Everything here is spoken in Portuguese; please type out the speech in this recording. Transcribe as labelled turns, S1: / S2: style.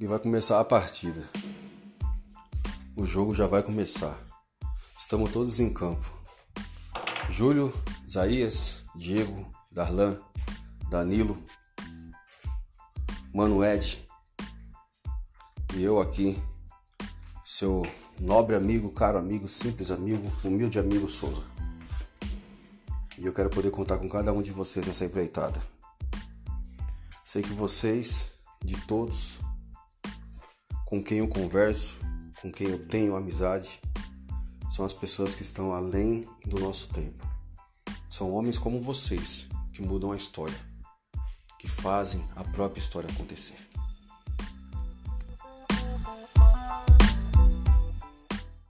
S1: e vai começar a partida. O jogo já vai começar. Estamos todos em campo. Júlio, Isaías, Diego, Darlan, Danilo, Mano Ed e eu aqui, seu nobre amigo, caro amigo, simples amigo, humilde amigo Souza. E eu quero poder contar com cada um de vocês nessa empreitada. Sei que vocês, de todos, com quem eu converso, com quem eu tenho amizade, são as pessoas que estão além do nosso tempo. São homens como vocês que mudam a história, que fazem a própria história acontecer.